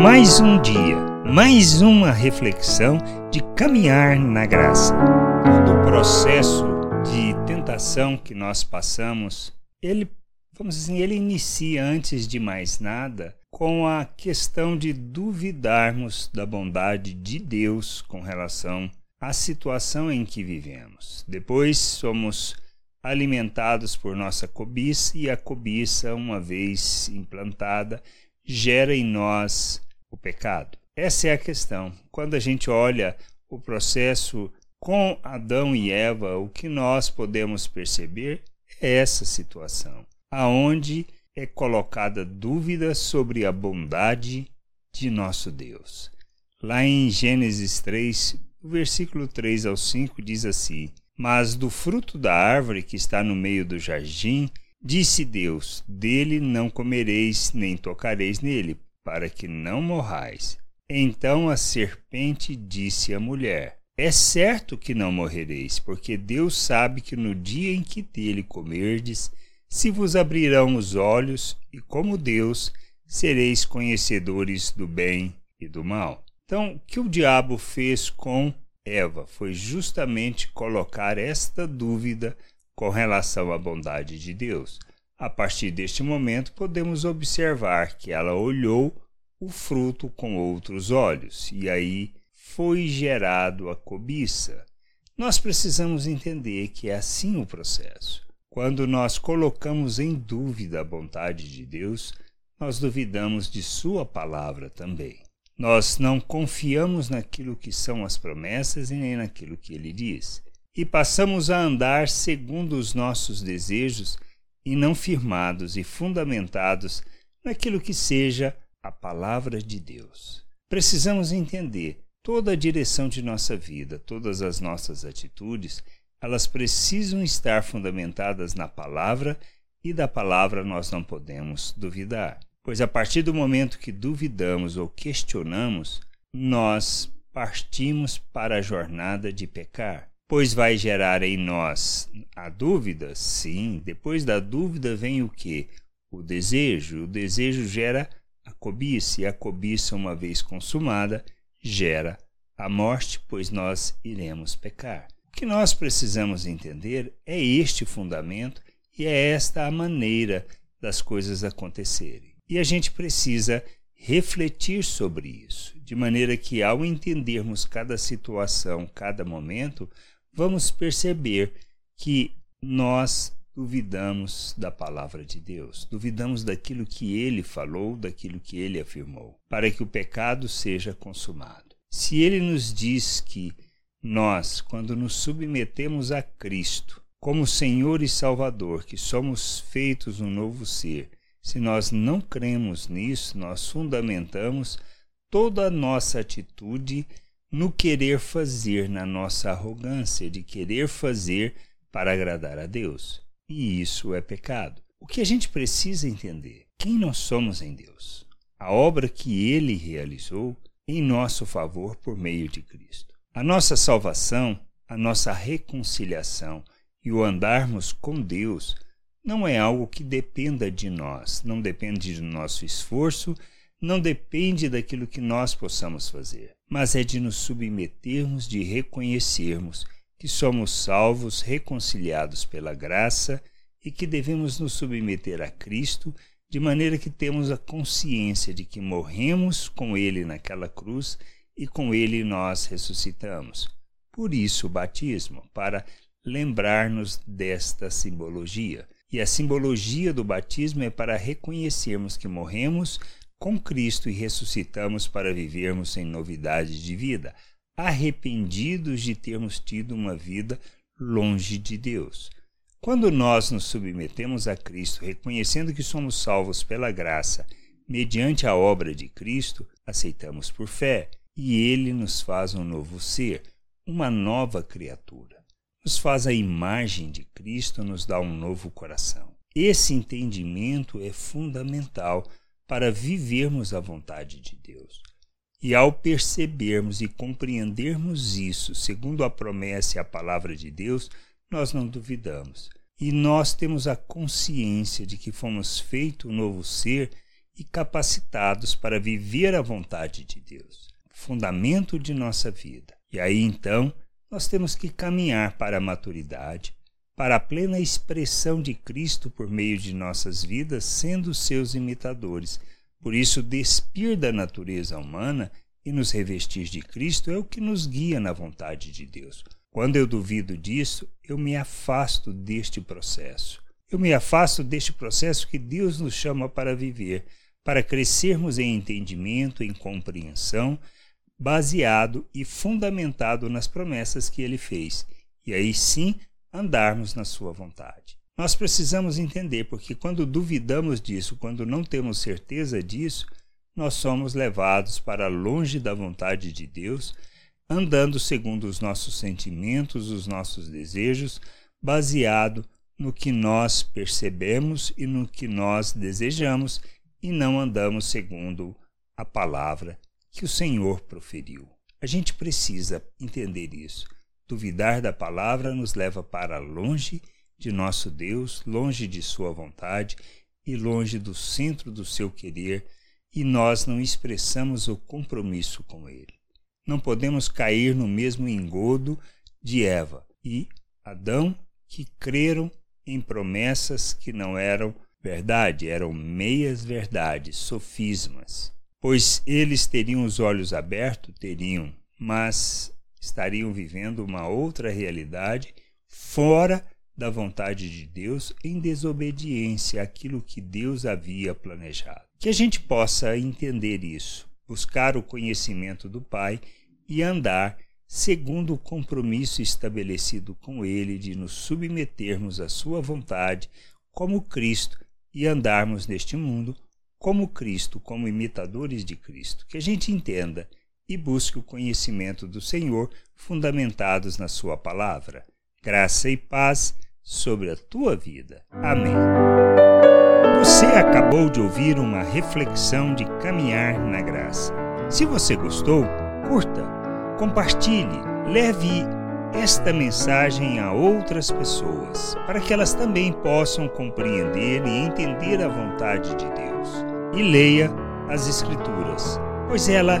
Mais um dia, mais uma reflexão de caminhar na graça. Todo o processo de tentação que nós passamos, ele, vamos dizer, ele inicia antes de mais nada com a questão de duvidarmos da bondade de Deus com relação à situação em que vivemos. Depois somos alimentados por nossa cobiça e a cobiça, uma vez implantada, gera em nós o pecado. Essa é a questão. Quando a gente olha o processo com Adão e Eva, o que nós podemos perceber é essa situação, aonde é colocada dúvida sobre a bondade de nosso Deus. Lá em Gênesis 3, o versículo 3 ao 5 diz assim: Mas do fruto da árvore que está no meio do jardim, disse Deus: Dele não comereis, nem tocareis nele, para que não morrais. Então a serpente disse à mulher: É certo que não morrereis, porque Deus sabe que no dia em que dele comerdes, se vos abrirão os olhos, e como Deus, sereis conhecedores do bem e do mal. Então, o que o diabo fez com Eva foi justamente colocar esta dúvida com relação à bondade de Deus. A partir deste momento, podemos observar que ela olhou o fruto com outros olhos, e aí foi gerado a cobiça. Nós precisamos entender que é assim o processo. Quando nós colocamos em dúvida a bondade de Deus, nós duvidamos de Sua palavra também. Nós não confiamos naquilo que são as promessas e nem naquilo que Ele diz. E passamos a andar segundo os nossos desejos e não firmados e fundamentados naquilo que seja a palavra de Deus. Precisamos entender toda a direção de nossa vida, todas as nossas atitudes elas precisam estar fundamentadas na palavra e da palavra nós não podemos duvidar. Pois a partir do momento que duvidamos ou questionamos, nós partimos para a jornada de pecar. Pois vai gerar em nós a dúvida? Sim. Depois da dúvida vem o que? O desejo. O desejo gera a cobiça, e a cobiça, uma vez consumada, gera a morte, pois nós iremos pecar que nós precisamos entender é este fundamento e é esta a maneira das coisas acontecerem. E a gente precisa refletir sobre isso, de maneira que, ao entendermos cada situação, cada momento, vamos perceber que nós duvidamos da palavra de Deus, duvidamos daquilo que ele falou, daquilo que ele afirmou, para que o pecado seja consumado. Se ele nos diz que nós, quando nos submetemos a Cristo como Senhor e Salvador, que somos feitos um novo ser, se nós não cremos nisso, nós fundamentamos toda a nossa atitude no querer fazer, na nossa arrogância de querer fazer para agradar a Deus. E isso é pecado. O que a gente precisa entender? Quem nós somos em Deus? A obra que ele realizou em nosso favor por meio de Cristo. A nossa salvação, a nossa reconciliação e o andarmos com Deus não é algo que dependa de nós, não depende do nosso esforço, não depende daquilo que nós possamos fazer, mas é de nos submetermos, de reconhecermos que somos salvos, reconciliados pela graça e que devemos nos submeter a Cristo, de maneira que temos a consciência de que morremos com Ele naquela cruz e com ele nós ressuscitamos. Por isso o batismo, para lembrar-nos desta simbologia. E a simbologia do batismo é para reconhecermos que morremos com Cristo e ressuscitamos para vivermos em novidade de vida, arrependidos de termos tido uma vida longe de Deus. Quando nós nos submetemos a Cristo, reconhecendo que somos salvos pela graça, mediante a obra de Cristo, aceitamos por fé e ele nos faz um novo ser, uma nova criatura. Nos faz a imagem de Cristo, nos dá um novo coração. Esse entendimento é fundamental para vivermos a vontade de Deus. E ao percebermos e compreendermos isso, segundo a promessa e a palavra de Deus, nós não duvidamos. E nós temos a consciência de que fomos feito um novo ser e capacitados para viver a vontade de Deus, fundamento de nossa vida. E aí então nós temos que caminhar para a maturidade, para a plena expressão de Cristo por meio de nossas vidas, sendo seus imitadores. Por isso, despir da natureza humana e nos revestir de Cristo é o que nos guia na vontade de Deus. Quando eu duvido disso, eu me afasto deste processo. Eu me afasto deste processo que Deus nos chama para viver, para crescermos em entendimento, em compreensão baseado e fundamentado nas promessas que ele fez, e aí sim andarmos na sua vontade. Nós precisamos entender, porque quando duvidamos disso, quando não temos certeza disso, nós somos levados para longe da vontade de Deus, andando segundo os nossos sentimentos, os nossos desejos, baseado no que nós percebemos e no que nós desejamos, e não andamos segundo a palavra que o Senhor proferiu. A gente precisa entender isso. Duvidar da palavra nos leva para longe de nosso Deus, longe de Sua vontade e longe do centro do seu querer, e nós não expressamos o compromisso com Ele. Não podemos cair no mesmo engodo de Eva e Adão, que creram em promessas que não eram verdade, eram meias verdades, sofismas. Pois eles teriam os olhos abertos, teriam, mas estariam vivendo uma outra realidade fora da vontade de Deus em desobediência àquilo que Deus havia planejado. Que a gente possa entender isso, buscar o conhecimento do Pai e andar segundo o compromisso estabelecido com Ele de nos submetermos à Sua vontade, como Cristo, e andarmos neste mundo como Cristo, como imitadores de Cristo, que a gente entenda e busque o conhecimento do Senhor fundamentados na Sua palavra. Graça e paz sobre a tua vida. Amém. Você acabou de ouvir uma reflexão de caminhar na graça. Se você gostou, curta, compartilhe, leve esta mensagem a outras pessoas, para que elas também possam compreender e entender a vontade de Deus e leia as Escrituras, pois ela